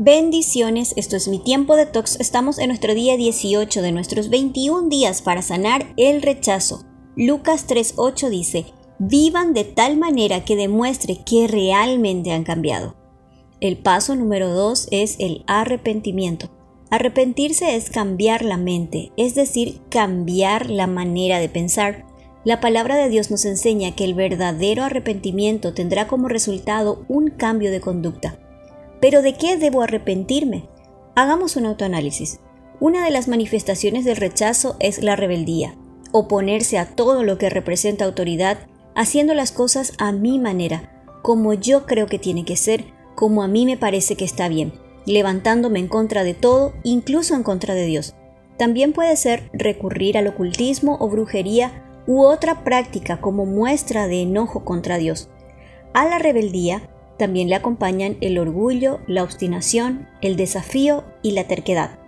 Bendiciones, esto es mi tiempo de tox. Estamos en nuestro día 18 de nuestros 21 días para sanar el rechazo. Lucas 3:8 dice, vivan de tal manera que demuestre que realmente han cambiado. El paso número 2 es el arrepentimiento. Arrepentirse es cambiar la mente, es decir, cambiar la manera de pensar. La palabra de Dios nos enseña que el verdadero arrepentimiento tendrá como resultado un cambio de conducta. Pero ¿de qué debo arrepentirme? Hagamos un autoanálisis. Una de las manifestaciones del rechazo es la rebeldía, oponerse a todo lo que representa autoridad, haciendo las cosas a mi manera, como yo creo que tiene que ser, como a mí me parece que está bien, levantándome en contra de todo, incluso en contra de Dios. También puede ser recurrir al ocultismo o brujería u otra práctica como muestra de enojo contra Dios. A la rebeldía también le acompañan el orgullo, la obstinación, el desafío y la terquedad.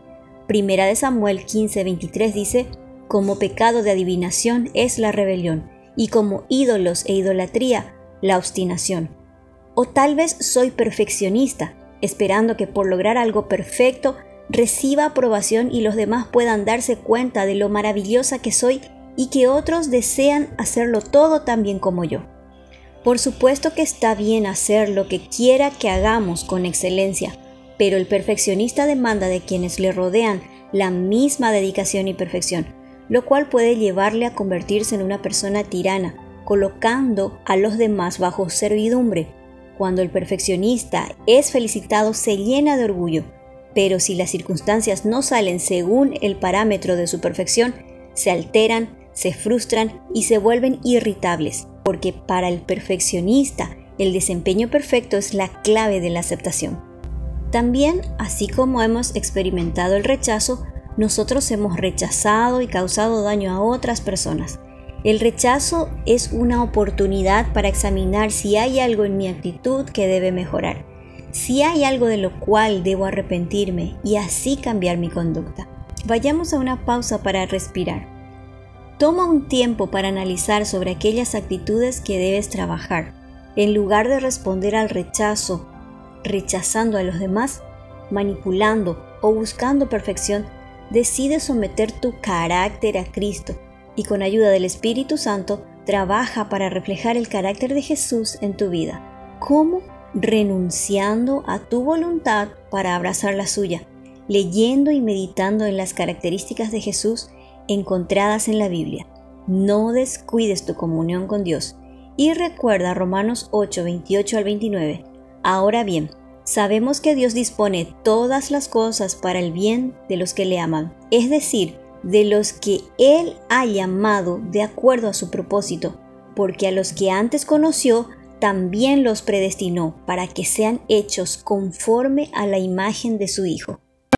Primera de Samuel 15:23 dice, como pecado de adivinación es la rebelión, y como ídolos e idolatría, la obstinación. O tal vez soy perfeccionista, esperando que por lograr algo perfecto reciba aprobación y los demás puedan darse cuenta de lo maravillosa que soy y que otros desean hacerlo todo tan bien como yo. Por supuesto que está bien hacer lo que quiera que hagamos con excelencia, pero el perfeccionista demanda de quienes le rodean la misma dedicación y perfección, lo cual puede llevarle a convertirse en una persona tirana, colocando a los demás bajo servidumbre. Cuando el perfeccionista es felicitado se llena de orgullo, pero si las circunstancias no salen según el parámetro de su perfección, se alteran, se frustran y se vuelven irritables porque para el perfeccionista el desempeño perfecto es la clave de la aceptación. También, así como hemos experimentado el rechazo, nosotros hemos rechazado y causado daño a otras personas. El rechazo es una oportunidad para examinar si hay algo en mi actitud que debe mejorar, si hay algo de lo cual debo arrepentirme y así cambiar mi conducta. Vayamos a una pausa para respirar. Toma un tiempo para analizar sobre aquellas actitudes que debes trabajar. En lugar de responder al rechazo, rechazando a los demás, manipulando o buscando perfección, decide someter tu carácter a Cristo y con ayuda del Espíritu Santo trabaja para reflejar el carácter de Jesús en tu vida. ¿Cómo? Renunciando a tu voluntad para abrazar la suya, leyendo y meditando en las características de Jesús encontradas en la Biblia. No descuides tu comunión con Dios. Y recuerda Romanos 8, 28 al 29. Ahora bien, sabemos que Dios dispone todas las cosas para el bien de los que le aman, es decir, de los que Él ha llamado de acuerdo a su propósito, porque a los que antes conoció, también los predestinó para que sean hechos conforme a la imagen de su Hijo